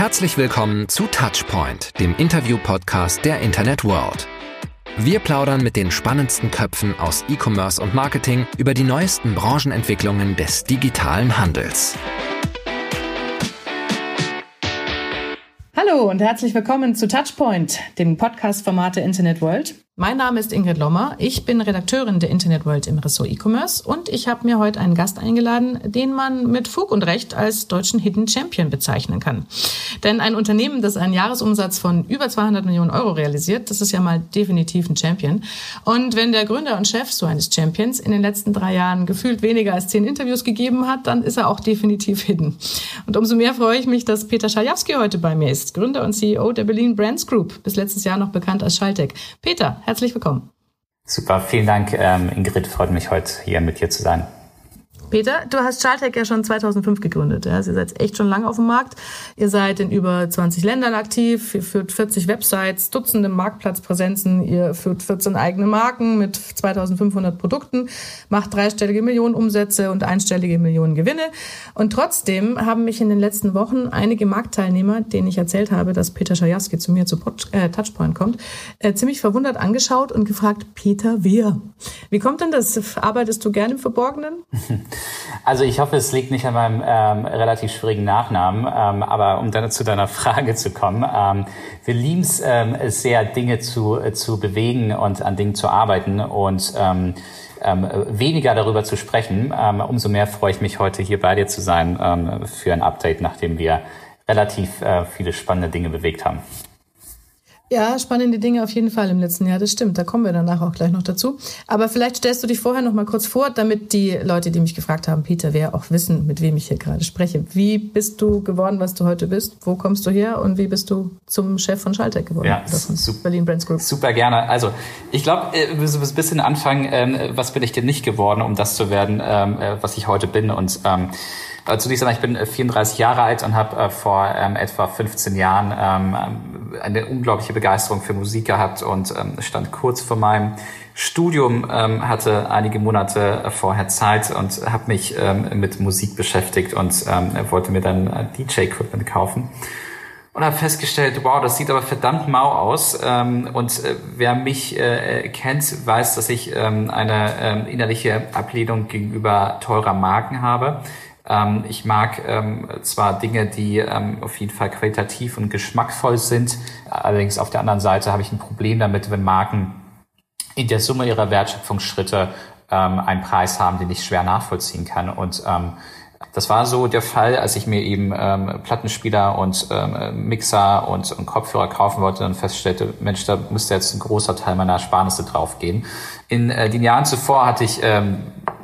Herzlich willkommen zu Touchpoint, dem Interview-Podcast der Internet World. Wir plaudern mit den spannendsten Köpfen aus E-Commerce und Marketing über die neuesten Branchenentwicklungen des digitalen Handels. Hallo und herzlich willkommen zu Touchpoint, dem Podcast-Format der Internet World. Mein Name ist Ingrid Lommer. Ich bin Redakteurin der Internet World im Ressort E-Commerce und ich habe mir heute einen Gast eingeladen, den man mit Fug und Recht als deutschen Hidden Champion bezeichnen kann. Denn ein Unternehmen, das einen Jahresumsatz von über 200 Millionen Euro realisiert, das ist ja mal definitiv ein Champion. Und wenn der Gründer und Chef so eines Champions in den letzten drei Jahren gefühlt weniger als zehn Interviews gegeben hat, dann ist er auch definitiv hidden. Und umso mehr freue ich mich, dass Peter Schajewski heute bei mir ist, Gründer und CEO der Berlin Brands Group, bis letztes Jahr noch bekannt als Schaltec. Peter, Herzlich willkommen. Super, vielen Dank, ähm, Ingrid. Freut mich heute hier mit dir zu sein. Peter, du hast Schaltec ja schon 2005 gegründet. Ja? Also ihr seid echt schon lange auf dem Markt. Ihr seid in über 20 Ländern aktiv. Ihr führt 40 Websites, Dutzende Marktplatzpräsenzen. Ihr führt 14 eigene Marken mit 2500 Produkten, macht dreistellige Millionen Umsätze und einstellige Millionen Gewinne. Und trotzdem haben mich in den letzten Wochen einige Marktteilnehmer, denen ich erzählt habe, dass Peter Schajaski zu mir zu äh, Touchpoint kommt, äh, ziemlich verwundert angeschaut und gefragt, Peter, wer? Wie kommt denn das? Arbeitest du gerne im Verborgenen? Also ich hoffe, es liegt nicht an meinem ähm, relativ schwierigen Nachnamen, ähm, aber um dann zu deiner Frage zu kommen, ähm, wir lieben es ähm, sehr, Dinge zu, äh, zu bewegen und an Dingen zu arbeiten und ähm, ähm, weniger darüber zu sprechen. Ähm, umso mehr freue ich mich heute hier bei dir zu sein ähm, für ein Update, nachdem wir relativ äh, viele spannende Dinge bewegt haben. Ja, spannende Dinge auf jeden Fall im letzten Jahr, das stimmt. Da kommen wir danach auch gleich noch dazu. Aber vielleicht stellst du dich vorher noch mal kurz vor, damit die Leute, die mich gefragt haben, Peter, wer auch wissen, mit wem ich hier gerade spreche. Wie bist du geworden, was du heute bist? Wo kommst du her und wie bist du zum Chef von Schaltec geworden? Ja, super, Berlin Brands Group. Super gerne. Also ich glaube, äh, wir müssen ein bisschen anfangen, ähm, was bin ich denn nicht geworden, um das zu werden, ähm, äh, was ich heute bin und ähm, äh, zunächst einmal, ich bin 34 äh, Jahre alt und habe äh, vor ähm, etwa 15 Jahren ähm, eine unglaubliche Begeisterung für Musik gehabt und ähm, stand kurz vor meinem Studium, ähm, hatte einige Monate vorher Zeit und habe mich ähm, mit Musik beschäftigt und ähm, wollte mir dann äh, DJ-Equipment kaufen und habe festgestellt, wow, das sieht aber verdammt mau aus. Ähm, und äh, wer mich äh, kennt, weiß, dass ich ähm, eine ähm, innerliche Ablehnung gegenüber teurer Marken habe. Ähm, ich mag ähm, zwar Dinge, die ähm, auf jeden Fall qualitativ und geschmackvoll sind, allerdings auf der anderen Seite habe ich ein Problem damit, wenn Marken in der Summe ihrer Wertschöpfungsschritte ähm, einen Preis haben, den ich schwer nachvollziehen kann. Und ähm, das war so der Fall, als ich mir eben ähm, Plattenspieler und ähm, Mixer und, und Kopfhörer kaufen wollte und feststellte, Mensch, da müsste jetzt ein großer Teil meiner Ersparnisse draufgehen. In äh, den Jahren zuvor hatte ich ähm,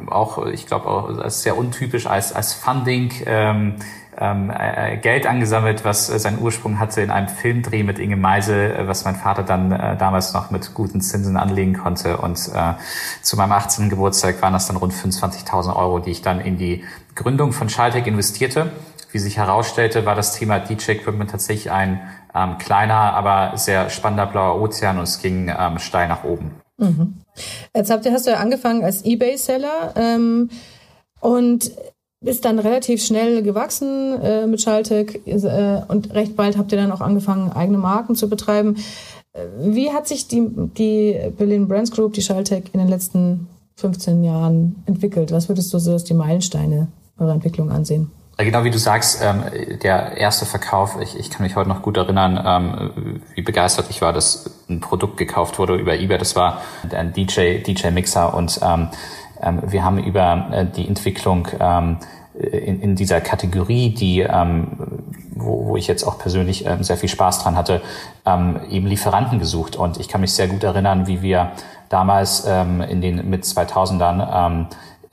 auch, ich glaube, auch sehr untypisch als, als Funding ähm, ähm, äh, Geld angesammelt, was äh, seinen Ursprung hatte in einem Filmdreh mit Inge Meisel, äh, was mein Vater dann äh, damals noch mit guten Zinsen anlegen konnte. Und äh, zu meinem 18. Geburtstag waren das dann rund 25.000 Euro, die ich dann in die Gründung von Schaltec investierte. Wie sich herausstellte, war das Thema DJ-Equipment tatsächlich ein ähm, kleiner, aber sehr spannender blauer Ozean und es ging ähm, steil nach oben. Mhm. Jetzt habt ihr, hast du ja angefangen als Ebay-Seller ähm, und bist dann relativ schnell gewachsen äh, mit Schaltec äh, und recht bald habt ihr dann auch angefangen, eigene Marken zu betreiben. Äh, wie hat sich die, die Berlin Brands Group, die Schaltec in den letzten 15 Jahren entwickelt? Was würdest du so als die Meilensteine eurer Entwicklung ansehen? Genau wie du sagst, ähm, der erste Verkauf, ich, ich kann mich heute noch gut erinnern, ähm, wie begeistert ich war, dass ein Produkt gekauft wurde über eBay. Das war ein DJ, DJ Mixer und ähm, ähm, wir haben über äh, die Entwicklung ähm, in, in dieser Kategorie, die ähm, wo, wo ich jetzt auch persönlich ähm, sehr viel Spaß dran hatte, ähm, eben Lieferanten gesucht. Und ich kann mich sehr gut erinnern, wie wir damals ähm, in den mit 2000ern ähm,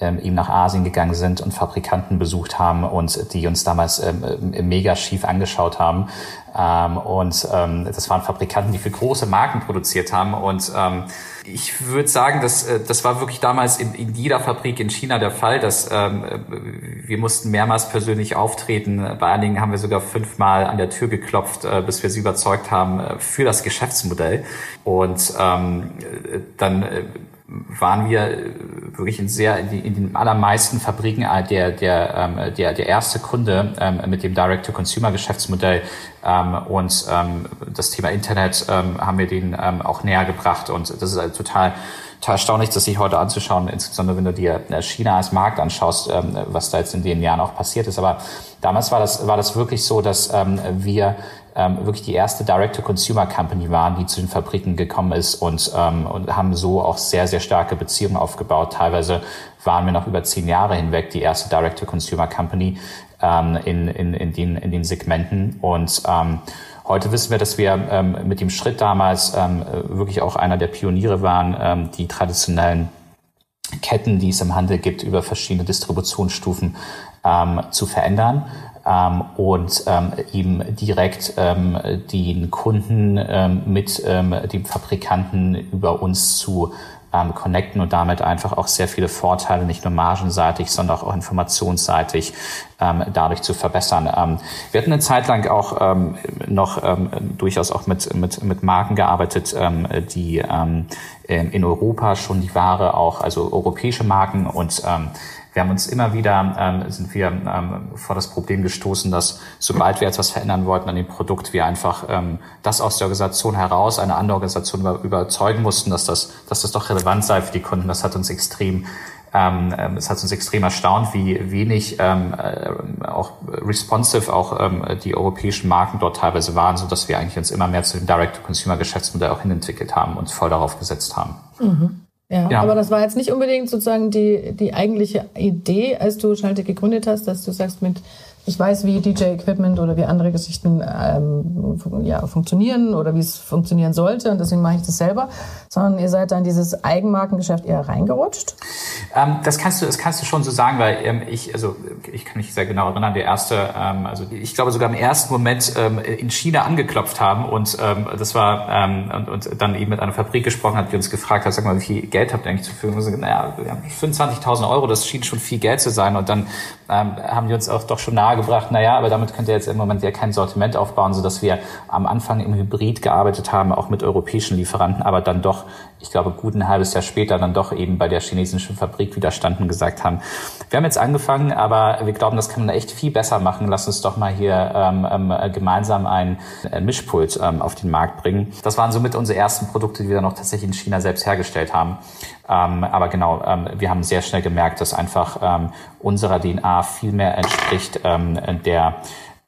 ähm, eben nach Asien gegangen sind und Fabrikanten besucht haben und die uns damals ähm, mega schief angeschaut haben. Ähm, und ähm, das waren Fabrikanten, die für große Marken produziert haben. Und ähm, ich würde sagen, dass, äh, das war wirklich damals in, in jeder Fabrik in China der Fall, dass ähm, wir mussten mehrmals persönlich auftreten. Bei einigen haben wir sogar fünfmal an der Tür geklopft, äh, bis wir sie überzeugt haben äh, für das Geschäftsmodell. Und ähm, dann äh, waren wir wirklich in sehr in, den allermeisten Fabriken der der ähm, der der erste Kunde ähm, mit dem Direct-to-Consumer-Geschäftsmodell ähm, und ähm, das Thema Internet ähm, haben wir denen ähm, auch näher gebracht und das ist halt total total erstaunlich, das sich heute anzuschauen, insbesondere wenn du dir äh, China als Markt anschaust, ähm, was da jetzt in den Jahren auch passiert ist. Aber damals war das, war das wirklich so, dass ähm, wir ähm, wirklich die erste Direct-to-Consumer-Company waren, die zu den Fabriken gekommen ist und, ähm, und haben so auch sehr, sehr starke Beziehungen aufgebaut. Teilweise waren wir noch über zehn Jahre hinweg die erste Direct-to-Consumer-Company ähm, in, in, in, den, in den Segmenten und ähm, Heute wissen wir, dass wir ähm, mit dem Schritt damals ähm, wirklich auch einer der Pioniere waren, ähm, die traditionellen Ketten, die es im Handel gibt, über verschiedene Distributionsstufen ähm, zu verändern ähm, und ähm, eben direkt ähm, den Kunden ähm, mit ähm, dem Fabrikanten über uns zu ähm, connecten und damit einfach auch sehr viele Vorteile, nicht nur margenseitig, sondern auch informationsseitig ähm, dadurch zu verbessern. Ähm, wir hatten eine Zeit lang auch ähm, noch ähm, durchaus auch mit, mit, mit Marken gearbeitet, ähm, die ähm, in Europa schon die Ware auch, also europäische Marken und ähm, wir haben uns immer wieder, ähm, sind wir ähm, vor das Problem gestoßen, dass sobald wir etwas verändern wollten an dem Produkt, wir einfach ähm, das aus der Organisation heraus, eine andere Organisation über, überzeugen mussten, dass das, dass das doch relevant sei für die Kunden. Das hat uns extrem ähm, ähm es hat uns extrem erstaunt, wie wenig ähm, äh, auch responsive auch ähm, die europäischen Marken dort teilweise waren, so dass wir eigentlich uns immer mehr zu dem Direct-to-Consumer-Geschäftsmodell auch hinentwickelt haben und voll darauf gesetzt haben. Mhm. Ja, ja, aber das war jetzt nicht unbedingt sozusagen die, die eigentliche Idee, als du Schalte gegründet hast, dass du sagst, mit ich weiß, wie DJ-Equipment oder wie andere Geschichten ähm, ja, funktionieren oder wie es funktionieren sollte und deswegen mache ich das selber, sondern ihr seid dann dieses Eigenmarkengeschäft eher reingerutscht? Ähm, das kannst du, das kannst du schon so sagen, weil ähm, ich, also ich kann mich sehr genau erinnern, der erste, ähm, also ich glaube sogar im ersten Moment ähm, in China angeklopft haben und ähm, das war und, und dann eben mit einer Fabrik gesprochen hat, die uns gefragt hat, sag mal, wie viel Geld habt ihr eigentlich zur Verfügung? Und so, naja, wir haben 25.000 Euro, das schien schon viel Geld zu sein und dann haben die uns auch doch schon nahegebracht, naja, aber damit könnt ihr jetzt im Moment ja kein Sortiment aufbauen, sodass wir am Anfang im Hybrid gearbeitet haben, auch mit europäischen Lieferanten, aber dann doch, ich glaube, gut ein halbes Jahr später dann doch eben bei der chinesischen Fabrik widerstanden gesagt haben, wir haben jetzt angefangen, aber wir glauben, das kann man echt viel besser machen. Lass uns doch mal hier ähm, ähm, gemeinsam ein, ein Mischpult ähm, auf den Markt bringen. Das waren somit unsere ersten Produkte, die wir dann auch tatsächlich in China selbst hergestellt haben. Ähm, aber genau, ähm, wir haben sehr schnell gemerkt, dass einfach ähm, unserer DNA viel mehr entspricht ähm, der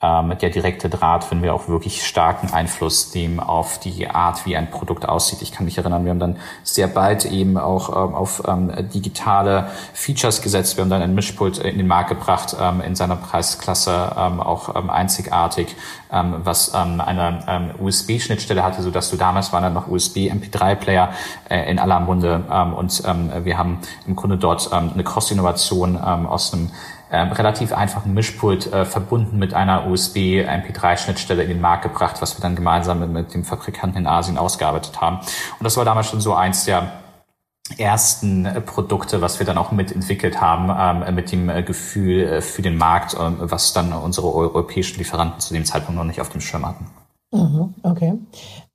ähm, der direkte Draht, wenn wir auch wirklich starken Einfluss nehmen auf die Art, wie ein Produkt aussieht. Ich kann mich erinnern, wir haben dann sehr bald eben auch ähm, auf ähm, digitale Features gesetzt. Wir haben dann ein Mischpult in den Markt gebracht, ähm, in seiner Preisklasse ähm, auch ähm, einzigartig, ähm, was eine USB-Schnittstelle hatte, so dass du damals waren dann noch USB-MP3-Player äh, in aller Munde und wir haben im Grunde dort eine Cross-Innovation aus einem ähm, relativ einfachen Mischpult äh, verbunden mit einer USB-MP3-Schnittstelle in den Markt gebracht, was wir dann gemeinsam mit, mit dem Fabrikanten in Asien ausgearbeitet haben. Und das war damals schon so eins der ersten äh, Produkte, was wir dann auch mitentwickelt haben, ähm, mit dem äh, Gefühl äh, für den Markt, äh, was dann unsere europäischen Lieferanten zu dem Zeitpunkt noch nicht auf dem Schirm hatten. Mhm, okay.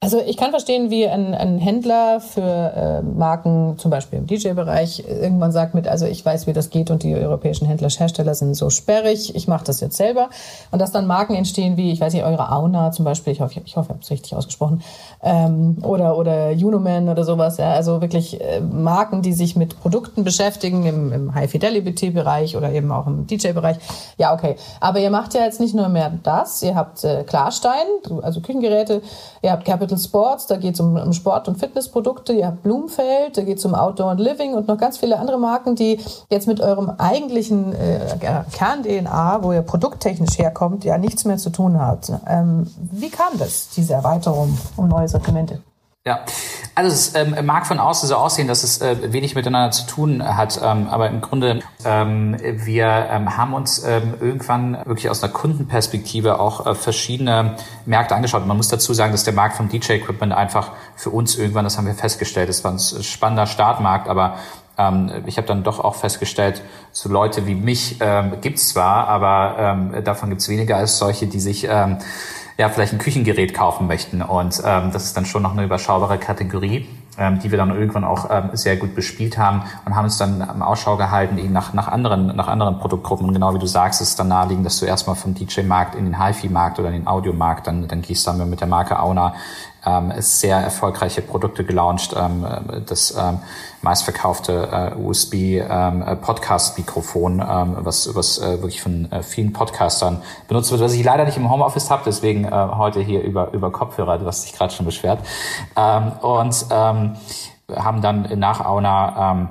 Also ich kann verstehen, wie ein, ein Händler für äh, Marken, zum Beispiel im DJ-Bereich, irgendwann sagt mit, also ich weiß, wie das geht und die europäischen Händler, Hersteller sind so sperrig, ich mache das jetzt selber. Und dass dann Marken entstehen wie, ich weiß nicht, eure Auna zum Beispiel, ich hoffe, ich, hoffe, ich habe es richtig ausgesprochen, ähm, oder, oder Unoman oder sowas. Ja, also wirklich äh, Marken, die sich mit Produkten beschäftigen im, im High-Fidelity-Bereich oder eben auch im DJ-Bereich. Ja, okay. Aber ihr macht ja jetzt nicht nur mehr das, ihr habt äh, Klarstein, also Küchengeräte, ihr habt Capital Sports, da geht es um, um, Sport- und Fitnessprodukte, ihr habt Blumfeld, da geht es um Outdoor und Living und noch ganz viele andere Marken, die jetzt mit eurem eigentlichen äh, Kern-DNA, wo ihr produkttechnisch herkommt, ja nichts mehr zu tun habt. Ähm, wie kam das, diese Erweiterung um neue Sortimente? Ja, also es ähm, mag von außen so aussehen, dass es äh, wenig miteinander zu tun hat, ähm, aber im Grunde ähm, wir ähm, haben uns ähm, irgendwann wirklich aus einer Kundenperspektive auch äh, verschiedene Märkte angeschaut. Man muss dazu sagen, dass der Markt vom DJ-Equipment einfach für uns irgendwann, das haben wir festgestellt, es war ein spannender Startmarkt, aber ähm, ich habe dann doch auch festgestellt, so Leute wie mich ähm, gibt's zwar, aber ähm, davon gibt's weniger als solche, die sich ähm, ja vielleicht ein Küchengerät kaufen möchten. Und ähm, das ist dann schon noch eine überschaubare Kategorie. ähm, die wir dann irgendwann auch ähm, sehr gut bespielt haben und haben uns dann am Ausschau gehalten eben nach, nach anderen nach anderen Produktgruppen und genau wie du sagst, ist dann naheliegend, dass du erstmal vom DJ-Markt in den HiFi-Markt oder in den Audiomarkt dann dann gehst dann mit der Marke Auna ähm, sehr erfolgreiche Produkte gelauncht. Ähm, das ähm, meistverkaufte äh, USB ähm, äh, ähm, was, was äh, wirklich von äh, vielen Podcastern benutzt wird, was ich leider nicht im Homeoffice habe, deswegen äh, heute hier über, über Kopfhörer, du hast dich gerade schon beschwert. Ähm, und ähm, haben dann nach Auna ähm,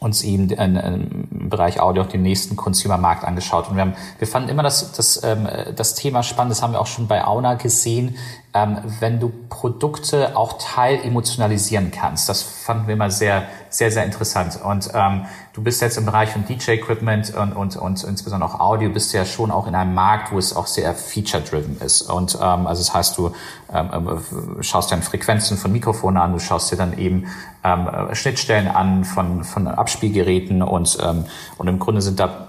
uns eben im Bereich Audio auch den nächsten Consumer-Markt angeschaut. Und wir, haben, wir fanden immer das, das, ähm, das Thema spannend, das haben wir auch schon bei Auna gesehen, ähm, wenn du Produkte auch teil emotionalisieren kannst. Das fanden wir immer sehr, sehr, sehr interessant. Und ähm, du bist jetzt im Bereich von DJ-Equipment und, und, und insbesondere auch Audio, bist ja schon auch in einem Markt, wo es auch sehr feature-driven ist. Und ähm, also das heißt, du ähm, äh, schaust dann Frequenzen von Mikrofonen an, du schaust dir dann eben ähm, Schnittstellen an von, von Abspielgeräten und, ähm, und im Grunde sind da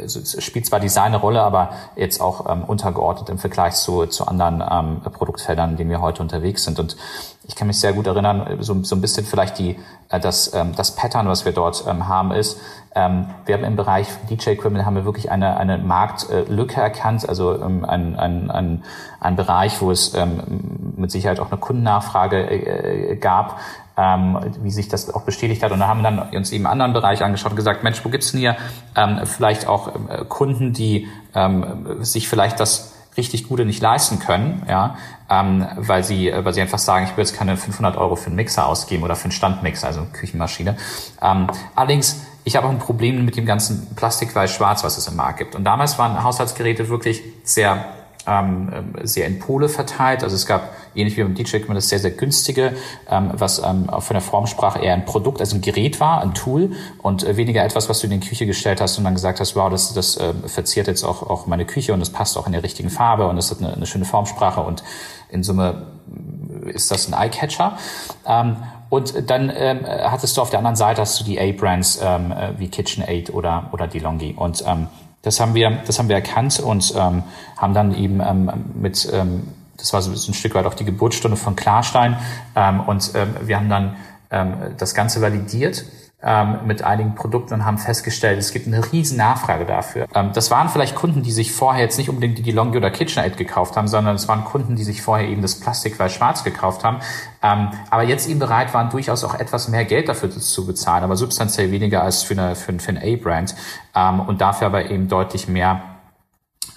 also spielt zwar Design eine Rolle, aber jetzt auch ähm, untergeordnet im Vergleich zu, zu anderen ähm, Produktfeldern, in denen wir heute unterwegs sind. Und ich kann mich sehr gut erinnern, so, so ein bisschen vielleicht die, äh, das, ähm, das Pattern, was wir dort ähm, haben, ist, ähm, wir haben im Bereich DJ-Equipment haben wir wirklich eine, eine Marktlücke erkannt, also ähm, ein, ein, ein, ein Bereich, wo es ähm, mit Sicherheit auch eine Kundennachfrage äh, gab, ähm, wie sich das auch bestätigt hat. Und da haben wir dann uns eben einen anderen Bereich angeschaut und gesagt, Mensch, wo gibt's denn hier ähm, vielleicht auch äh, Kunden, die ähm, sich vielleicht das richtig Gute nicht leisten können, ja, ähm, weil sie, äh, weil sie einfach sagen, ich will jetzt keine 500 Euro für einen Mixer ausgeben oder für einen Standmixer, also eine Küchenmaschine. Ähm, allerdings, ich habe auch ein Problem mit dem ganzen Plastik-Weiß-Schwarz, was es im Markt gibt. Und damals waren Haushaltsgeräte wirklich sehr ähm, sehr in Pole verteilt. Also es gab, ähnlich wie beim DJ Equipment, das sehr, sehr günstige, ähm, was ähm, von der Formsprache eher ein Produkt, also ein Gerät war, ein Tool und äh, weniger etwas, was du in die Küche gestellt hast und dann gesagt hast, wow, das, das äh, verziert jetzt auch, auch meine Küche und es passt auch in der richtigen Farbe und es hat eine, eine schöne Formsprache und in Summe ist das ein Eyecatcher. Ähm, und dann ähm, hattest du auf der anderen Seite hast du die A-Brands ähm, äh, wie KitchenAid oder, oder DeLonghi. Und ähm, das haben wir, das haben wir erkannt und ähm, haben dann eben ähm, mit, ähm, das war so ein Stück weit auch die Geburtsstunde von Klarstein ähm, und ähm, wir haben dann ähm, das Ganze validiert ähm, mit einigen Produkten und haben festgestellt, es gibt eine riesen Nachfrage dafür. Ähm, das waren vielleicht Kunden, die sich vorher jetzt nicht unbedingt die DeLonghi oder KitchenAid gekauft haben, sondern es waren Kunden, die sich vorher eben das Plastik weiß schwarz gekauft haben, ähm, aber jetzt eben bereit waren, durchaus auch etwas mehr Geld dafür zu bezahlen, aber substanziell weniger als für eine, für, für ein A-Brand ähm, und dafür aber eben deutlich mehr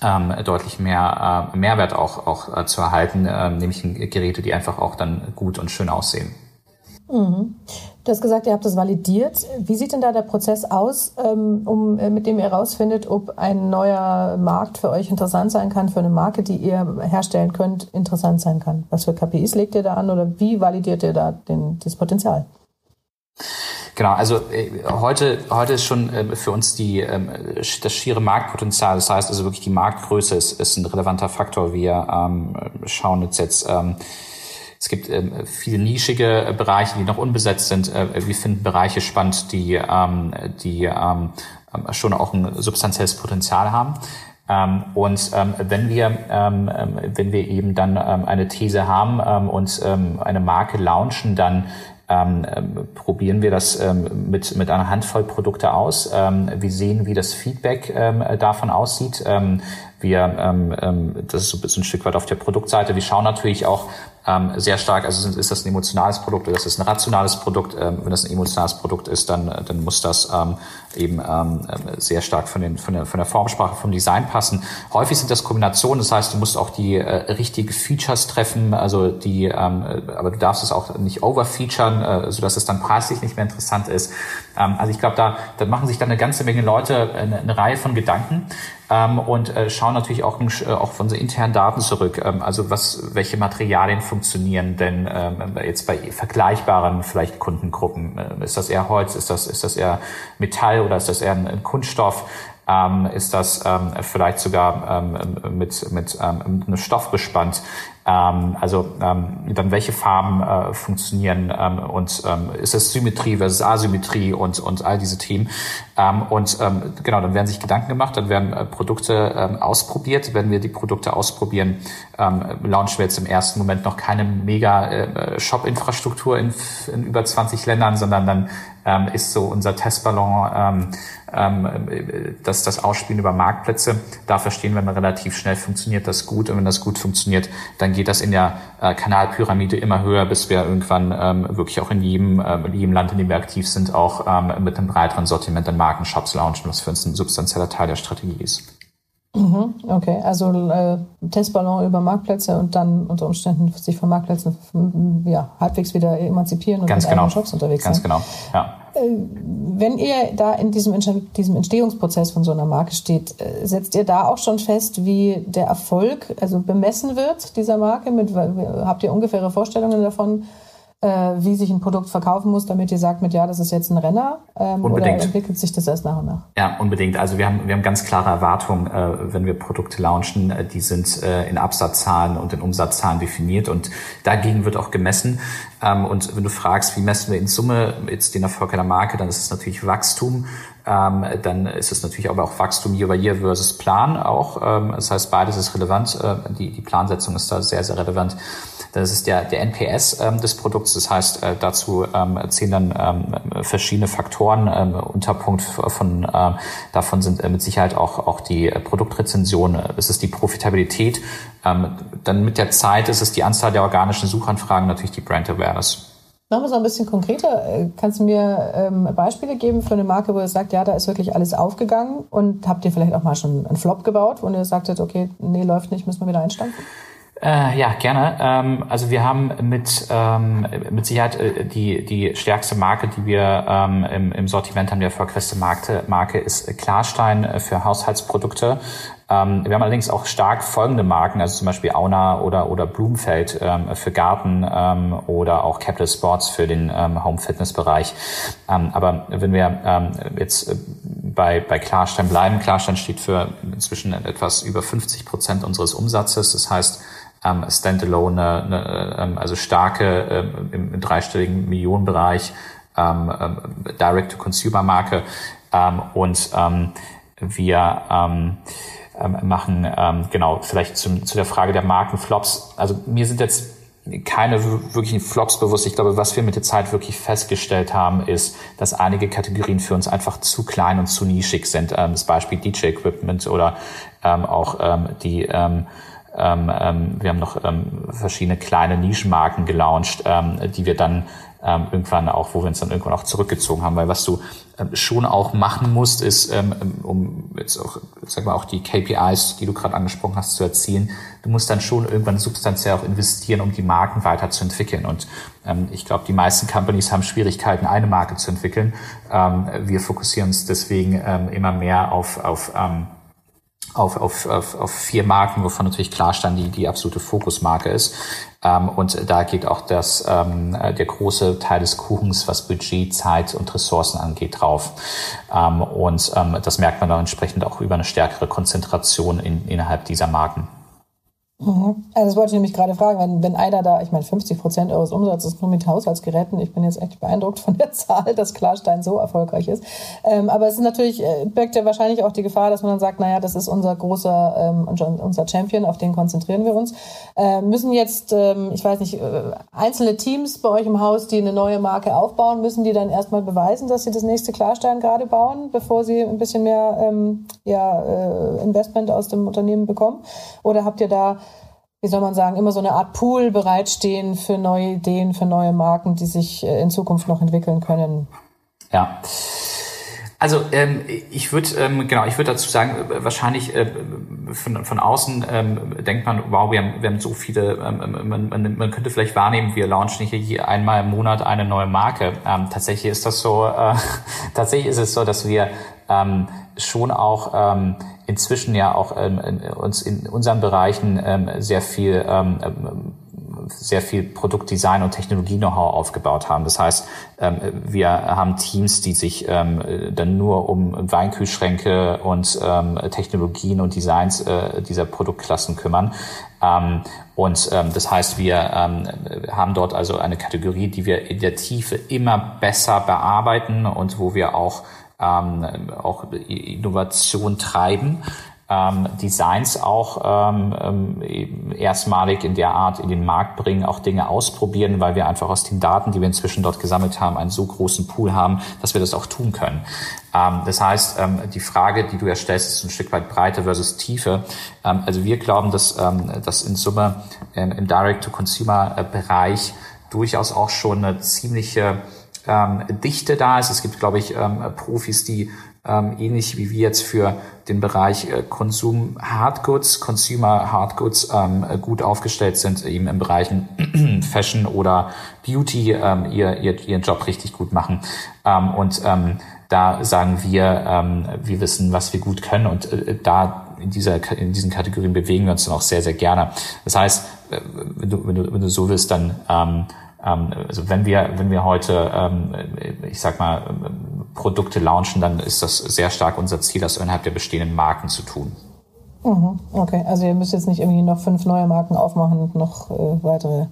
ähm, deutlich mehr äh, Mehrwert auch, auch äh, zu erhalten, äh, nämlich Geräte, die einfach auch dann gut und schön aussehen. Mhm. Du hast gesagt, ihr habt das validiert. Wie sieht denn da der Prozess aus, ähm, um, äh, mit dem ihr herausfindet, ob ein neuer Markt für euch interessant sein kann, für eine Marke, die ihr herstellen könnt, interessant sein kann? Was für KPIs legt ihr da an oder wie validiert ihr da den, das Potenzial? Genau, also äh, heute, heute ist schon äh, für uns die, ähm, das schiere Marktpotenzial, das heißt also wirklich die Marktgröße ist, ist ein relevanter Faktor. Wir ähm, schauen jetzt jetzt ähm, es gibt ähm, viele nischige Bereiche, die noch unbesetzt sind. Äh, wir finden Bereiche spannend, die, ähm, die ähm, schon auch ein substanzielles Potenzial haben. Ähm, und ähm, wenn wir ähm, wenn wir eben dann ähm, eine These haben ähm, und ähm, eine Marke launchen, dann ähm, probieren wir das ähm, mit, mit einer Handvoll Produkte aus. Ähm, wir sehen, wie das Feedback ähm, davon aussieht. Ähm, wir, ähm, ähm, das ist so ein Stück weit auf der Produktseite. Wir schauen natürlich auch, ähm, sehr stark, also ist das ein emotionales Produkt oder ist das ein rationales Produkt? Ähm, wenn das ein emotionales Produkt ist, dann, dann muss das ähm, eben ähm, sehr stark von, den, von, der, von der Formsprache, vom Design passen. Häufig sind das Kombinationen, das heißt, du musst auch die äh, richtigen Features treffen, also die, ähm, aber du darfst es auch nicht overfeaturen, äh, sodass es dann preislich nicht mehr interessant ist. Ähm, also ich glaube, da, da machen sich dann eine ganze Menge Leute eine, eine Reihe von Gedanken ähm, und äh, schauen natürlich auch, äh, auch von unseren internen Daten zurück. Ähm, also was, welche Materialien funktionieren denn ähm, jetzt bei vergleichbaren vielleicht Kundengruppen? Äh, ist das eher Holz? Ist das, ist das eher Metall oder ist das eher ein, ein Kunststoff? Ähm, ist das ähm, vielleicht sogar ähm, mit, mit ähm, einem Stoff bespannt? Ähm, also ähm, dann welche Farben äh, funktionieren ähm, und ähm, ist es Symmetrie versus Asymmetrie und, und all diese Themen. Ähm, und ähm, genau, dann werden sich Gedanken gemacht, dann werden äh, Produkte ähm, ausprobiert. Wenn wir die Produkte ausprobieren, ähm, launchen wir jetzt im ersten Moment noch keine mega äh, Shop-Infrastruktur in, in über 20 Ländern, sondern dann ähm, ist so unser Testballon ähm, ähm, das, das Ausspielen über Marktplätze. Da verstehen, wenn man relativ schnell funktioniert das gut und wenn das gut funktioniert, dann geht das in der äh, Kanalpyramide immer höher, bis wir irgendwann ähm, wirklich auch in jedem, äh, in jedem Land, in dem wir aktiv sind, auch ähm, mit einem breiteren Sortiment an Markenshops launchen, was für uns ein substanzieller Teil der Strategie ist. Mhm, okay, also äh, Testballon über Marktplätze und dann unter Umständen sich von Marktplätzen ja, halbwegs wieder emanzipieren und Ganz mit genau. Shops unterwegs Ganz sein. genau, ja. Äh, wenn ihr da in diesem, diesem Entstehungsprozess von so einer Marke steht, äh, setzt ihr da auch schon fest, wie der Erfolg also bemessen wird dieser Marke? Mit, habt ihr ungefähre Vorstellungen davon, äh, wie sich ein Produkt verkaufen muss, damit ihr sagt mit, ja, das ist jetzt ein Renner? Ähm, Unbedingt. Oder entwickelt sich das erst nach und nach? Ja, unbedingt. Also wir haben, wir haben ganz klare Erwartungen, äh, wenn wir Produkte launchen. Äh, die sind äh, in Absatzzahlen und in Umsatzzahlen definiert und dagegen wird auch gemessen. Ähm, und wenn du fragst, wie messen wir in Summe jetzt den Erfolg einer Marke, dann ist es natürlich Wachstum. Ähm, dann ist es natürlich aber auch Wachstum Year by Year versus Plan auch. Ähm, das heißt, beides ist relevant. Äh, die, die Plansetzung ist da sehr, sehr relevant. Das ist der, der NPS ähm, des Produkts. Das heißt, äh, dazu ähm, zählen dann ähm, verschiedene Faktoren. Ähm, Unterpunkt von äh, davon sind äh, mit Sicherheit auch, auch die äh, Produktrezension. Es ist die Profitabilität. Ähm, dann mit der Zeit ist es die Anzahl der organischen Suchanfragen, natürlich die Brand Awareness. Machen wir es ein bisschen konkreter. Äh, kannst du mir ähm, Beispiele geben für eine Marke, wo ihr sagt, ja, da ist wirklich alles aufgegangen und habt ihr vielleicht auch mal schon einen Flop gebaut, wo ihr sagtet, okay, nee, läuft nicht, müssen wir wieder einstampfen? Äh, ja, gerne. Ähm, also wir haben mit, ähm, mit Sicherheit äh, die, die stärkste Marke, die wir ähm, im, im Sortiment haben, die erfolgreichste Marke, Marke ist Klarstein äh, für Haushaltsprodukte. Ähm, wir haben allerdings auch stark folgende Marken, also zum Beispiel Auna oder, oder Blumfeld ähm, für Garten ähm, oder auch Capital Sports für den ähm, Home-Fitness-Bereich. Ähm, aber wenn wir ähm, jetzt äh, bei, bei Klarstein bleiben, Klarstein steht für inzwischen etwas über 50 Prozent unseres Umsatzes. Das heißt, ähm, Standalone, eine, ähm, also starke im, im dreistelligen Millionenbereich ähm, Direct-to-Consumer-Marke und wir ähm, machen ähm, genau vielleicht zum, zu der Frage der Markenflops. Also mir sind jetzt keine wirklichen Flops bewusst. Ich glaube, was wir mit der Zeit wirklich festgestellt haben, ist, dass einige Kategorien für uns einfach zu klein und zu nischig sind. Ähm, das Beispiel DJ-Equipment oder ähm, auch ähm, die wir haben noch verschiedene kleine Nischenmarken gelauncht, die wir dann ähm, irgendwann auch, wo wir uns dann irgendwann auch zurückgezogen haben, weil was du ähm, schon auch machen musst, ist, ähm, um jetzt auch, sag mal, auch die KPIs, die du gerade angesprochen hast, zu erzielen, du musst dann schon irgendwann substanziell auch investieren, um die Marken weiterzuentwickeln. Und ähm, ich glaube, die meisten Companies haben Schwierigkeiten, eine Marke zu entwickeln. Ähm, wir fokussieren uns deswegen ähm, immer mehr auf, auf ähm, auf, auf, auf, auf vier Marken, wovon natürlich Klarstein die, die absolute Fokusmarke ist. Ähm, und da geht auch das, ähm, der große Teil des Kuchens, was Budget, Zeit und Ressourcen angeht, drauf. Ähm, und das merkt man dann entsprechend auch über eine stärkere Konzentration in, innerhalb dieser Marken. Mhm. Also das wollte ich nämlich gerade fragen, wenn, wenn einer da, ich meine 50 Prozent eures Umsatzes nur mit Haushaltsgeräten, ich bin jetzt echt beeindruckt von der Zahl, dass Klarstein so erfolgreich ist. Ähm, aber es ist natürlich, äh, birgt ja wahrscheinlich auch die Gefahr, dass man dann sagt, naja, das ist unser großer, ähm, unser Champion, auf den konzentrieren wir uns. Äh, müssen jetzt, ähm, ich weiß nicht, äh, einzelne Teams bei euch im Haus, die eine neue Marke aufbauen, müssen die dann erstmal beweisen, dass sie das nächste Klarstein gerade bauen, bevor sie ein bisschen mehr ähm, ja, äh, Investment aus dem Unternehmen bekommen? Oder habt ihr da wie soll man sagen, immer so eine Art Pool bereitstehen für neue Ideen, für neue Marken, die sich äh, in Zukunft noch entwickeln können. Ja. Also ähm, ich würde ähm, genau, ich würde dazu sagen, äh, wahrscheinlich äh, von, von außen ähm, denkt man, wow, wir haben, wir haben so viele, ähm, man, man, man könnte vielleicht wahrnehmen, wir launchen hier einmal im Monat eine neue Marke. Ähm, tatsächlich ist das so, äh, tatsächlich ist es so, dass wir ähm, schon auch ähm, inzwischen ja auch ähm, in, uns in unseren Bereichen ähm, sehr viel ähm, sehr viel Produktdesign und Technologie-Know-how aufgebaut haben. Das heißt, ähm, wir haben Teams, die sich ähm, dann nur um Weinkühlschränke und ähm, Technologien und Designs äh, dieser Produktklassen kümmern. Und ähm, das heißt, wir ähm, haben dort also eine Kategorie, die wir in der Tiefe immer besser bearbeiten und wo wir auch ähm, auch Innovation treiben ähm, Designs auch ähm, ähm, erstmalig in der Art in den Markt bringen, auch Dinge ausprobieren, weil wir einfach aus den Daten, die wir inzwischen dort gesammelt haben, einen so großen Pool haben, dass wir das auch tun können. Ähm, das heißt, ähm, die Frage, die du ja stellst, ist ein Stück weit Breite versus Tiefe. Ähm, also wir glauben, dass, ähm, dass in Summe ähm, im Direct-to-Consumer-Bereich durchaus auch schon eine ziemliche ähm, Dichte da ist. Es gibt, glaube ich, ähm, Profis, die ähm, ähnlich wie wir jetzt für den Bereich äh, Konsum Hardgoods, Consumer Hardgoods ähm, gut aufgestellt sind, eben in Bereichen Fashion oder Beauty ähm, ihr, ihr, ihren Job richtig gut machen. Ähm, und ähm, da sagen wir, ähm, wir wissen, was wir gut können und äh, da in, dieser, in diesen Kategorien bewegen wir uns dann auch sehr, sehr gerne. Das heißt, äh, wenn du, wenn du, wenn du so willst, dann ähm, ähm, also wenn wir, wenn wir heute, ähm, ich sag mal, Produkte launchen, dann ist das sehr stark unser Ziel, das innerhalb der bestehenden Marken zu tun. Mhm, okay, also ihr müsst jetzt nicht irgendwie noch fünf neue Marken aufmachen und noch äh, weitere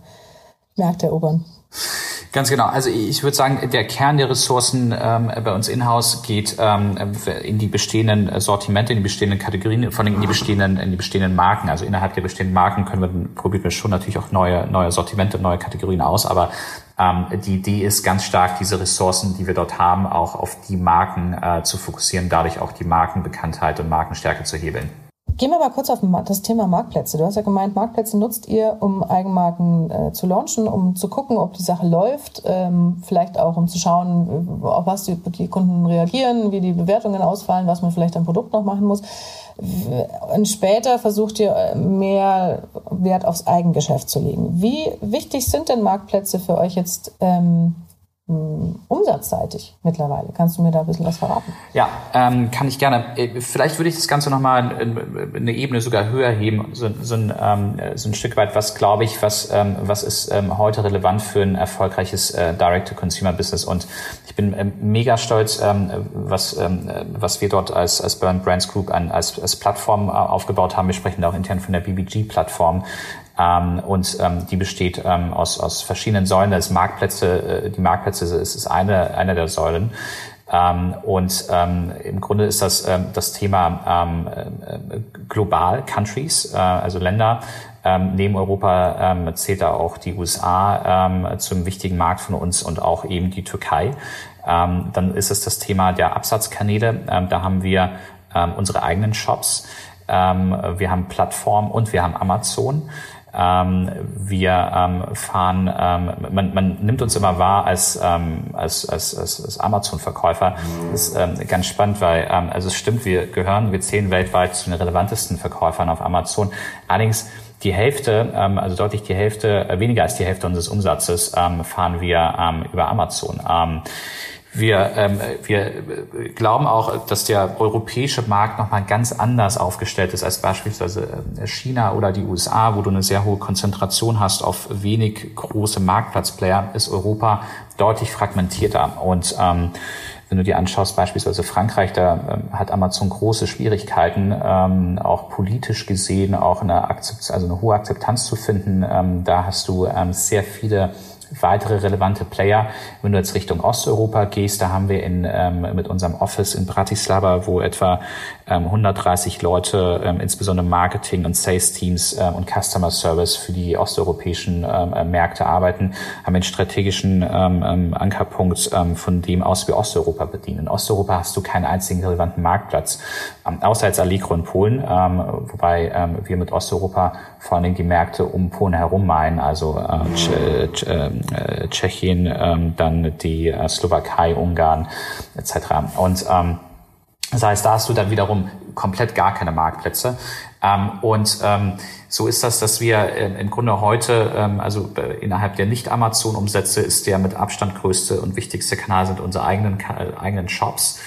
Märkte erobern. Ganz genau. Also ich würde sagen, der Kern der Ressourcen ähm, bei uns in-house geht ähm, in die bestehenden Sortimente, in die bestehenden Kategorien, vor allem in die bestehenden, in die bestehenden Marken. Also innerhalb der bestehenden Marken können wir, probieren wir schon natürlich auch neue, neue Sortimente, neue Kategorien aus, aber ähm, die Idee ist ganz stark, diese Ressourcen, die wir dort haben, auch auf die Marken äh, zu fokussieren, dadurch auch die Markenbekanntheit und Markenstärke zu hebeln. Gehen wir mal kurz auf das Thema Marktplätze. Du hast ja gemeint, Marktplätze nutzt ihr, um Eigenmarken äh, zu launchen, um zu gucken, ob die Sache läuft, ähm, vielleicht auch um zu schauen, äh, auf was die, die, Kunden reagieren, wie die Bewertungen ausfallen, was man vielleicht am Produkt noch machen muss. Und später versucht ihr äh, mehr Wert aufs Eigengeschäft zu legen. Wie wichtig sind denn Marktplätze für euch jetzt ähm, umsatzseitig mittlerweile. Kannst du mir da ein bisschen was verraten? Ja, ähm, kann ich gerne. Äh, vielleicht würde ich das Ganze nochmal eine Ebene sogar höher heben, so, so, ein, ähm, so ein Stück weit, was glaube ich, was, ähm, was ist ähm, heute relevant für ein erfolgreiches äh, Direct-to-Consumer-Business. Und ich bin ähm, mega stolz, ähm, was, ähm, was wir dort als, als Burn Brands Group an, als, als Plattform äh, aufgebaut haben. Wir sprechen da auch intern von der BBG-Plattform. Ähm, und ähm, die besteht ähm, aus, aus verschiedenen Säulen. Das Marktplätze, äh, die Marktplätze ist, ist eine, eine der Säulen. Ähm, und ähm, im Grunde ist das ähm, das Thema ähm, äh, global Countries, äh, also Länder. Ähm, neben Europa ähm, zählt da auch die USA ähm, zum wichtigen Markt von uns und auch eben die Türkei. Ähm, dann ist es das Thema der Absatzkanäle. Ähm, da haben wir ähm, unsere eigenen Shops. Ähm, wir haben Plattformen und wir haben Amazon. Ähm, wir ähm, fahren, ähm, man, man nimmt uns immer wahr als, ähm, als, als, als, als Amazon-Verkäufer. Das ist ähm, ganz spannend, weil ähm, also es stimmt, wir gehören, wir zählen weltweit zu den relevantesten Verkäufern auf Amazon. Allerdings die Hälfte, ähm, also deutlich die Hälfte, äh, weniger als die Hälfte unseres Umsatzes ähm, fahren wir ähm, über Amazon. Ähm, wir, ähm, wir glauben auch, dass der europäische Markt nochmal ganz anders aufgestellt ist als beispielsweise äh, China oder die USA, wo du eine sehr hohe Konzentration hast auf wenig große Marktplatzplayer, ist Europa deutlich fragmentierter. Und ähm, wenn du dir anschaust, beispielsweise Frankreich, da ähm, hat Amazon große Schwierigkeiten, ähm, auch politisch gesehen, auch eine, Akzept also eine hohe Akzeptanz zu finden. Ähm, da hast du ähm, sehr viele weitere relevante Player. Wenn du jetzt Richtung Osteuropa gehst, da haben wir in, ähm, mit unserem Office in Bratislava, wo etwa ähm, 130 Leute, ähm, insbesondere Marketing und Sales Teams ähm, und Customer Service für die osteuropäischen ähm, äh, Märkte arbeiten, haben einen strategischen ähm, ähm, Ankerpunkt, ähm, von dem aus wir Osteuropa bedienen. In Osteuropa hast du keinen einzigen relevanten Marktplatz, ähm, außer jetzt Allegro in Polen, ähm, wobei ähm, wir mit Osteuropa vor allen Dingen die Märkte um Polen herum meinen, also äh, äh, Tschechien, ähm, dann die äh, Slowakei, Ungarn etc. Und ähm, das heißt, da hast du dann wiederum komplett gar keine Marktplätze. Ähm, und ähm, so ist das, dass wir äh, im Grunde heute, ähm, also äh, innerhalb der Nicht-Amazon-Umsätze ist der mit Abstand größte und wichtigste Kanal sind unsere eigenen, äh, eigenen Shops.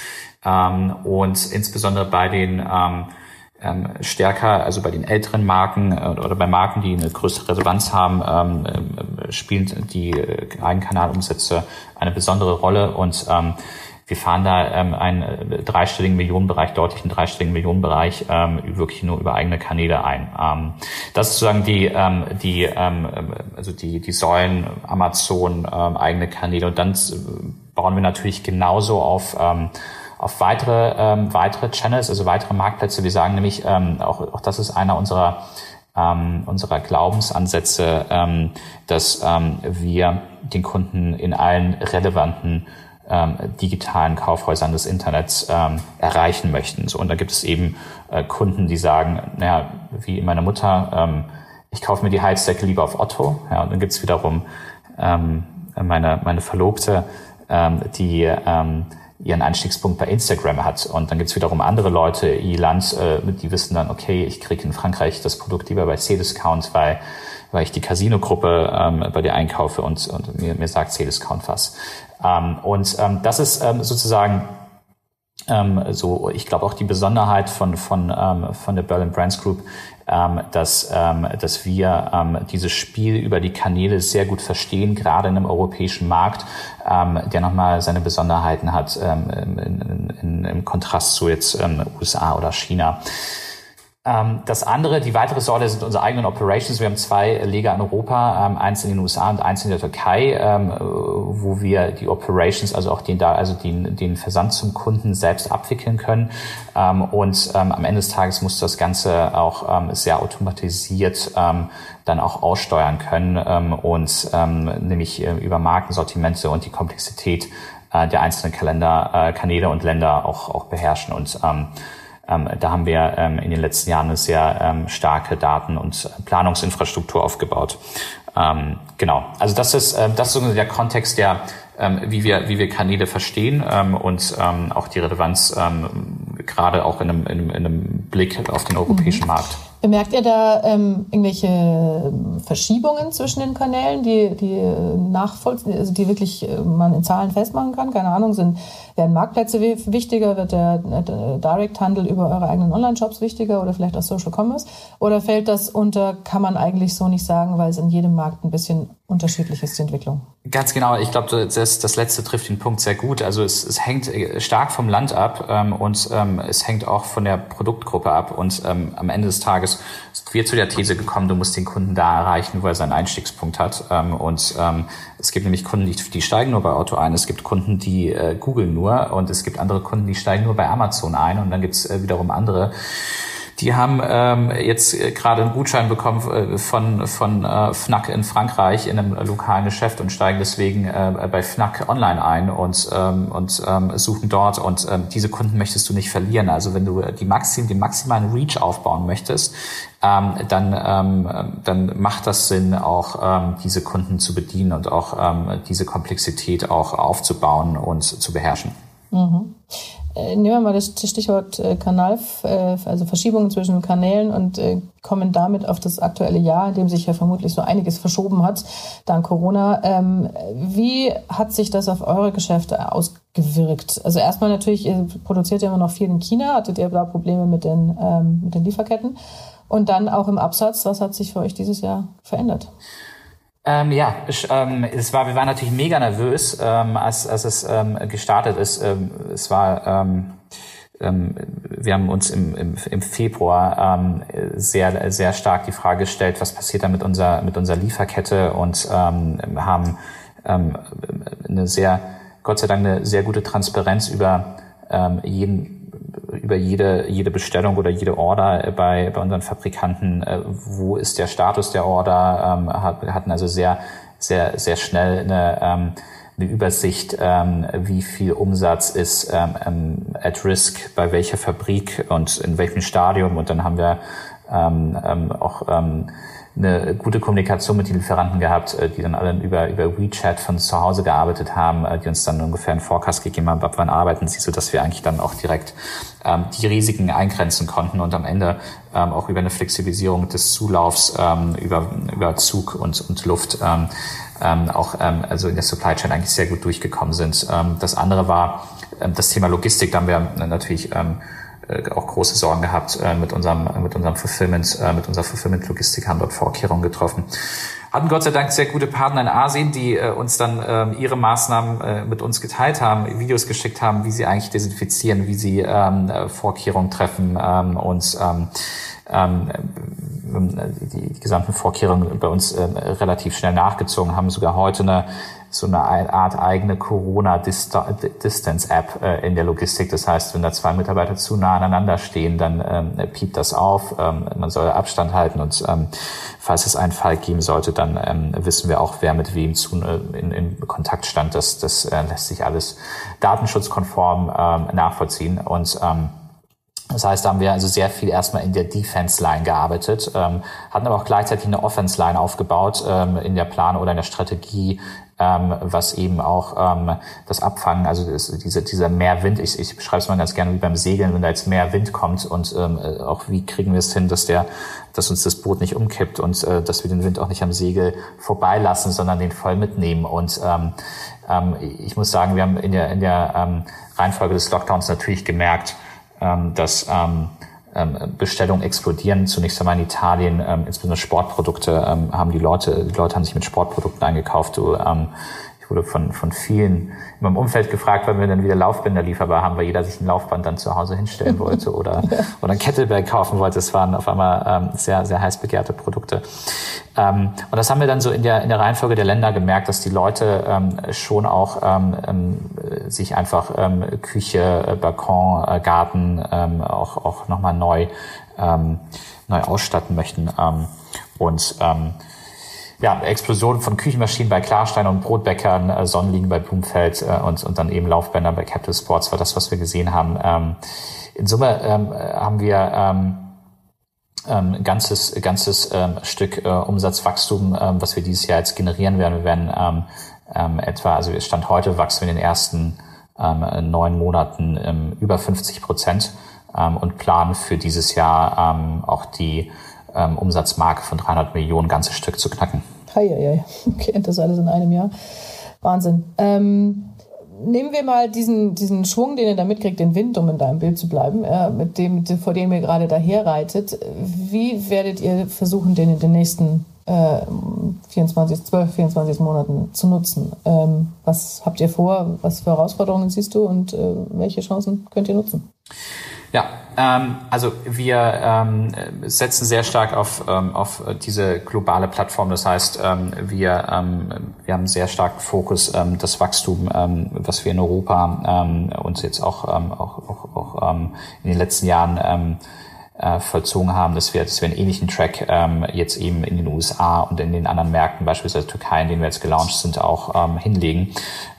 Ähm, und insbesondere bei den ähm, ähm, stärker, also bei den älteren Marken äh, oder bei Marken, die eine größere Relevanz haben, ähm, äh, spielen die äh, Eigenkanalumsätze eine besondere Rolle und ähm, wir fahren da ähm, einen äh, dreistelligen Millionenbereich, deutlichen dreistelligen Millionenbereich ähm, wirklich nur über eigene Kanäle ein. Ähm, das ist sozusagen die, ähm, die, ähm, also die, die Säulen Amazon, ähm, eigene Kanäle und dann bauen wir natürlich genauso auf ähm, auf weitere, ähm, weitere Channels, also weitere Marktplätze. Wir sagen nämlich, ähm, auch, auch das ist einer unserer, ähm, unserer Glaubensansätze, ähm, dass ähm, wir den Kunden in allen relevanten ähm, digitalen Kaufhäusern des Internets ähm, erreichen möchten. So, und da gibt es eben äh, Kunden, die sagen, naja, wie meine Mutter, ähm, ich kaufe mir die Heizdecke lieber auf Otto. Ja, und dann gibt es wiederum ähm, meine, meine Verlobte, ähm, die ähm, ihren Einstiegspunkt bei Instagram hat. Und dann gibt's wiederum andere Leute, Iland, äh, die wissen dann, okay, ich kriege in Frankreich das Produkt lieber bei C-Discount, weil, weil ich die Casino-Gruppe ähm, bei dir einkaufe und, und mir, mir sagt C-Discount was. Ähm, und ähm, das ist ähm, sozusagen ähm, so, ich glaube auch die Besonderheit von, von, ähm, von der Berlin Brands Group, ähm, dass, ähm, dass wir ähm, dieses Spiel über die Kanäle sehr gut verstehen, gerade in einem europäischen Markt, ähm, der nochmal seine Besonderheiten hat ähm, in, in, im Kontrast zu jetzt ähm, USA oder China. Ähm, das andere, die weitere Säule sind unsere eigenen Operations. Wir haben zwei Leger in Europa, ähm, eins in den USA und eins in der Türkei, ähm, wo wir die Operations, also auch den, also den, den Versand zum Kunden selbst abwickeln können. Und am Ende des Tages muss das Ganze auch sehr automatisiert dann auch aussteuern können und nämlich äh, über Markensortimente und die Komplexität äh, der einzelnen Kalender, äh, Kanäle und Länder auch, auch beherrschen und ähm, da haben wir ähm, in den letzten Jahren eine sehr ähm, starke Daten- und Planungsinfrastruktur aufgebaut. Ähm, genau, also das ist, äh, das ist der Kontext, der, ähm, wie, wir, wie wir Kanäle verstehen ähm, und auch die Relevanz gerade auch in einem, in, einem Blick auf den europäischen mhm. Markt. Bemerkt ihr da ähm, irgendwelche Verschiebungen zwischen den Kanälen, die, die nachvollziehen, also die wirklich äh, man in Zahlen festmachen kann? Keine Ahnung, sind, werden Marktplätze wichtiger, wird der, der Direct-Handel über eure eigenen Online-Shops wichtiger oder vielleicht auch Social Commerce? Oder fällt das unter, kann man eigentlich so nicht sagen, weil es in jedem Markt ein bisschen unterschiedlich ist, die Entwicklung? Ganz genau. Ich glaube, das, das letzte trifft den Punkt sehr gut. Also es, es hängt äh, stark vom Land ab ähm, und ähm, es hängt auch von der Produktgruppe ab. Und ähm, am Ende des Tages sind wir zu der These gekommen, du musst den Kunden da erreichen, wo er seinen Einstiegspunkt hat. Ähm, und ähm, es gibt nämlich Kunden, die, die steigen nur bei Auto ein. Es gibt Kunden, die äh, googeln nur und es gibt andere Kunden, die steigen nur bei Amazon ein. Und dann gibt es äh, wiederum andere, die haben ähm, jetzt äh, gerade einen Gutschein bekommen äh, von, von äh, Fnac in Frankreich in einem lokalen Geschäft und steigen deswegen äh, bei Fnac online ein und, ähm, und ähm, suchen dort. Und ähm, diese Kunden möchtest du nicht verlieren. Also wenn du die Maxim, den maximalen Reach aufbauen möchtest, ähm, dann, ähm, dann macht das Sinn, auch ähm, diese Kunden zu bedienen und auch ähm, diese Komplexität auch aufzubauen und zu beherrschen. Mhm. Äh, nehmen wir mal das Stichwort äh, Kanal, äh, also Verschiebungen zwischen Kanälen und kommen damit auf das aktuelle Jahr, in dem sich ja vermutlich so einiges verschoben hat, dank Corona. Ähm, wie hat sich das auf eure Geschäfte ausgewirkt? Also erstmal natürlich, ihr produziert ja immer noch viel in China, hattet ihr da Probleme mit den, ähm, mit den Lieferketten? Und dann auch im Absatz, was hat sich für euch dieses Jahr verändert? Ähm, ja, ich, ähm, es war, wir waren natürlich mega nervös, ähm, als, als es ähm, gestartet ist. Ähm, es war, ähm, ähm, wir haben uns im, im, im Februar ähm, sehr, sehr stark die Frage gestellt, was passiert da mit unserer, mit unserer Lieferkette und ähm, haben ähm, eine sehr, Gott sei Dank, eine sehr gute Transparenz über ähm, jeden über jede, jede Bestellung oder jede Order bei, bei unseren Fabrikanten, äh, wo ist der Status der Order, ähm, hatten also sehr, sehr, sehr schnell eine, ähm, eine Übersicht, ähm, wie viel Umsatz ist ähm, ähm, at risk bei welcher Fabrik und in welchem Stadium. Und dann haben wir ähm, ähm, auch ähm, eine gute Kommunikation mit den Lieferanten gehabt, äh, die dann alle über, über WeChat von zu Hause gearbeitet haben, äh, die uns dann ungefähr einen Forecast gegeben haben, ab wann arbeiten sie, so dass wir eigentlich dann auch direkt ähm, die Risiken eingrenzen konnten und am Ende ähm, auch über eine Flexibilisierung des Zulaufs ähm, über, über Zug und, und Luft ähm, ähm, auch ähm, also in der Supply Chain eigentlich sehr gut durchgekommen sind. Ähm, das andere war ähm, das Thema Logistik, da haben wir natürlich ähm, äh, auch große Sorgen gehabt äh, mit unserem mit unserem Fulfillment, äh, mit unserer Fulfillment-Logistik, haben dort Vorkehrungen getroffen. Hatten Gott sei Dank sehr gute Partner in Asien, die äh, uns dann äh, ihre Maßnahmen äh, mit uns geteilt haben, Videos geschickt haben, wie sie eigentlich desinfizieren, wie sie ähm, Vorkehrungen treffen ähm, und ähm, ähm, die, gesamten Vorkehrungen bei uns äh, relativ schnell nachgezogen, haben sogar heute eine so eine Art eigene Corona-Distance-App äh, in der Logistik. Das heißt, wenn da zwei Mitarbeiter zu nah aneinander stehen, dann ähm, piept das auf. Ähm, man soll Abstand halten und ähm, falls es einen Fall geben sollte, dann ähm, wissen wir auch, wer mit wem zu, äh, in, in Kontakt stand. Das, das äh, lässt sich alles datenschutzkonform ähm, nachvollziehen und ähm, das heißt, da haben wir also sehr viel erstmal in der Defense-Line gearbeitet, ähm, hatten aber auch gleichzeitig eine Offense-Line aufgebaut ähm, in der Plan oder in der Strategie, ähm, was eben auch ähm, das Abfangen, also das, diese, dieser Mehrwind, ich, ich beschreibe es mal ganz gerne wie beim Segeln, wenn da jetzt mehr Wind kommt und ähm, äh, auch wie kriegen wir es hin, dass der, dass uns das Boot nicht umkippt und äh, dass wir den Wind auch nicht am Segel vorbeilassen, sondern den voll mitnehmen. Und ähm, ähm, ich muss sagen, wir haben in der, in der ähm, Reihenfolge des Lockdowns natürlich gemerkt, ähm, dass ähm, Bestellungen explodieren. Zunächst einmal in Italien, ähm, insbesondere Sportprodukte, ähm, haben die Leute, die Leute haben sich mit Sportprodukten eingekauft. Du, ähm, ich wurde von, von vielen in meinem Umfeld gefragt, wann wir dann wieder Laufbänder lieferbar haben, weil jeder sich ein Laufband dann zu Hause hinstellen wollte oder, oder ein Kettlebell kaufen wollte. Es waren auf einmal ähm, sehr, sehr heiß begehrte Produkte. Ähm, und das haben wir dann so in der, in der Reihenfolge der Länder gemerkt, dass die Leute ähm, schon auch ähm, ähm, sich einfach ähm, Küche, äh, Balkon, äh, Garten ähm, auch, auch nochmal neu, ähm, neu ausstatten möchten. Ähm, und ähm, ja, Explosion von Küchenmaschinen bei Klarstein und Brotbäckern, äh, Sonnenliegen bei Blumfeld äh, und, und dann eben Laufbänder bei Capital Sports war das, was wir gesehen haben. Ähm, in Summe ähm, haben wir ähm, ähm, ganzes ganzes ähm, Stück äh, Umsatzwachstum, ähm, was wir dieses Jahr jetzt generieren werden. Wir werden ähm, ähm, etwa, also Stand heute wachsen wir in den ersten ähm, neun Monaten ähm, über 50 Prozent ähm, und planen für dieses Jahr ähm, auch die ähm, Umsatzmarke von 300 Millionen ganzes Stück zu knacken. Hei, okay, das alles in einem Jahr. Wahnsinn. Ähm, nehmen wir mal diesen, diesen Schwung, den ihr da mitkriegt, den Wind, um in deinem Bild zu bleiben, äh, mit dem, vor dem ihr gerade daher reitet. Wie werdet ihr versuchen, den in den nächsten äh, 24, 12, 24 Monaten zu nutzen? Ähm, was habt ihr vor? Was für Herausforderungen siehst du und äh, welche Chancen könnt ihr nutzen? Ja, ähm, also wir ähm, setzen sehr stark auf, ähm, auf diese globale Plattform. Das heißt, ähm, wir, ähm, wir haben sehr starken Fokus, ähm, das Wachstum, ähm, was wir in Europa ähm, uns jetzt auch, ähm, auch, auch, auch ähm, in den letzten Jahren ähm, äh, vollzogen haben, dass wir, dass wir einen ähnlichen Track ähm, jetzt eben in den USA und in den anderen Märkten, beispielsweise Türkei, in denen wir jetzt gelauncht sind, auch ähm, hinlegen.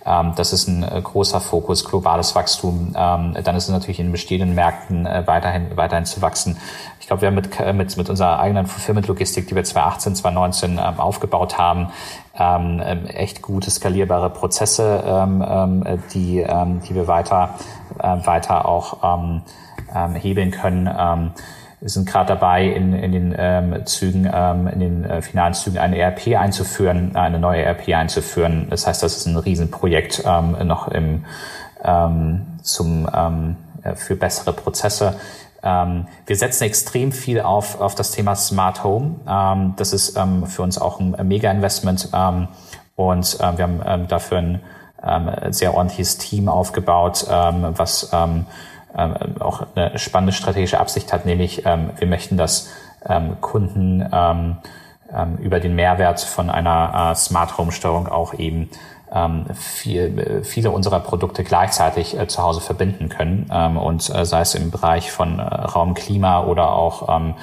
Ähm, das ist ein äh, großer Fokus, globales Wachstum. Ähm, dann ist es natürlich in bestehenden Märkten äh, weiterhin, weiterhin zu wachsen. Ich glaube, wir haben mit, äh, mit, mit unserer eigenen Fulfillment-Logistik, die wir 2018, 2019 ähm, aufgebaut haben, ähm, ähm, echt gute skalierbare Prozesse, ähm, ähm, die, ähm, die wir weiter, äh, weiter auch ähm, ähm, hebeln können. Ähm, wir sind gerade dabei, in, in den ähm, Zügen, ähm, in den äh, finalen Zügen eine ERP einzuführen, eine neue ERP einzuführen. Das heißt, das ist ein Riesenprojekt ähm, noch im, ähm, zum, ähm, äh, für bessere Prozesse. Ähm, wir setzen extrem viel auf, auf das Thema Smart Home. Ähm, das ist ähm, für uns auch ein Mega-Investment ähm, und äh, wir haben ähm, dafür ein ähm, sehr ordentliches Team aufgebaut, ähm, was ähm, ähm, auch eine spannende strategische Absicht hat, nämlich ähm, wir möchten, dass ähm, Kunden ähm, ähm, über den Mehrwert von einer äh, Smart Home Steuerung auch eben ähm, viel, viele unserer Produkte gleichzeitig äh, zu Hause verbinden können ähm, und äh, sei es im Bereich von äh, Raum, Klima oder auch ähm,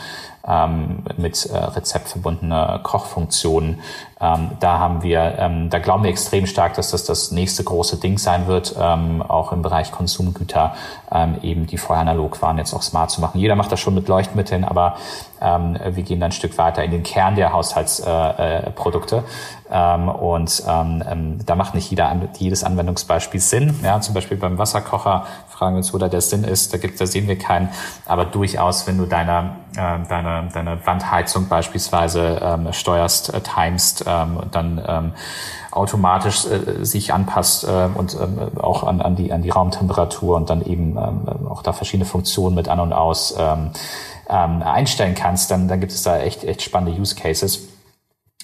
ähm, mit äh, rezeptverbundene Kochfunktionen. Ähm, da haben wir, ähm, da glauben wir extrem stark, dass das das nächste große Ding sein wird, ähm, auch im Bereich Konsumgüter, ähm, eben die vorher analog waren, jetzt auch smart zu machen. Jeder macht das schon mit Leuchtmitteln, aber ähm, wir gehen dann ein Stück weiter in den Kern der Haushaltsprodukte. Äh, äh, ähm, und da macht nicht jeder, jedes Anwendungsbeispiel Sinn. Ja, zum Beispiel beim Wasserkocher fragen wir uns, wo da der Sinn ist. Da, gibt, da sehen wir keinen. Aber durchaus, wenn du deiner äh, deine, deine Wandheizung beispielsweise steuerst, äh, timest ähm, dann ähm, automatisch äh, sich anpasst äh, und ähm, auch an, an, die, an die Raumtemperatur und dann eben ähm, auch da verschiedene Funktionen mit an und aus ähm, ähm, einstellen kannst, dann, dann gibt es da echt, echt spannende Use Cases.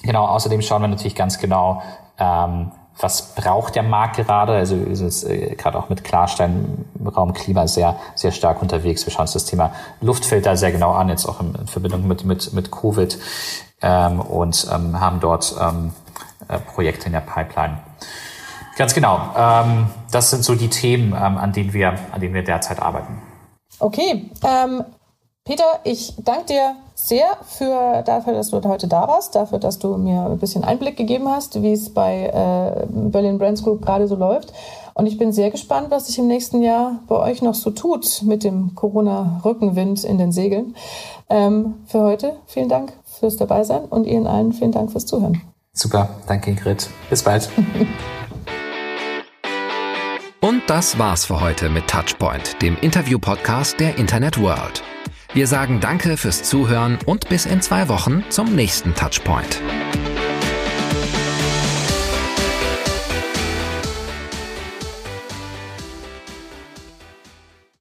Genau, außerdem schauen wir natürlich ganz genau, ähm, was braucht der Markt gerade? Also ist es äh, gerade auch mit Klarstein Raum Klima sehr, sehr stark unterwegs. Wir schauen uns das Thema Luftfilter sehr genau an, jetzt auch in, in Verbindung mit, mit, mit Covid ähm, und ähm, haben dort ähm, äh, Projekte in der Pipeline. Ganz genau. Ähm, das sind so die Themen, ähm, an denen wir, an denen wir derzeit arbeiten. Okay. Ähm, Peter, ich danke dir sehr für, dafür, dass du heute da warst, dafür, dass du mir ein bisschen Einblick gegeben hast, wie es bei äh, Berlin Brands Group gerade so läuft. Und ich bin sehr gespannt, was sich im nächsten Jahr bei euch noch so tut mit dem Corona-Rückenwind in den Segeln. Ähm, für heute vielen Dank fürs Dabeisein und Ihnen allen vielen Dank fürs Zuhören. Super, danke Ingrid. Bis bald. und das war's für heute mit Touchpoint, dem Interview-Podcast der Internet World. Wir sagen Danke fürs Zuhören und bis in zwei Wochen zum nächsten Touchpoint.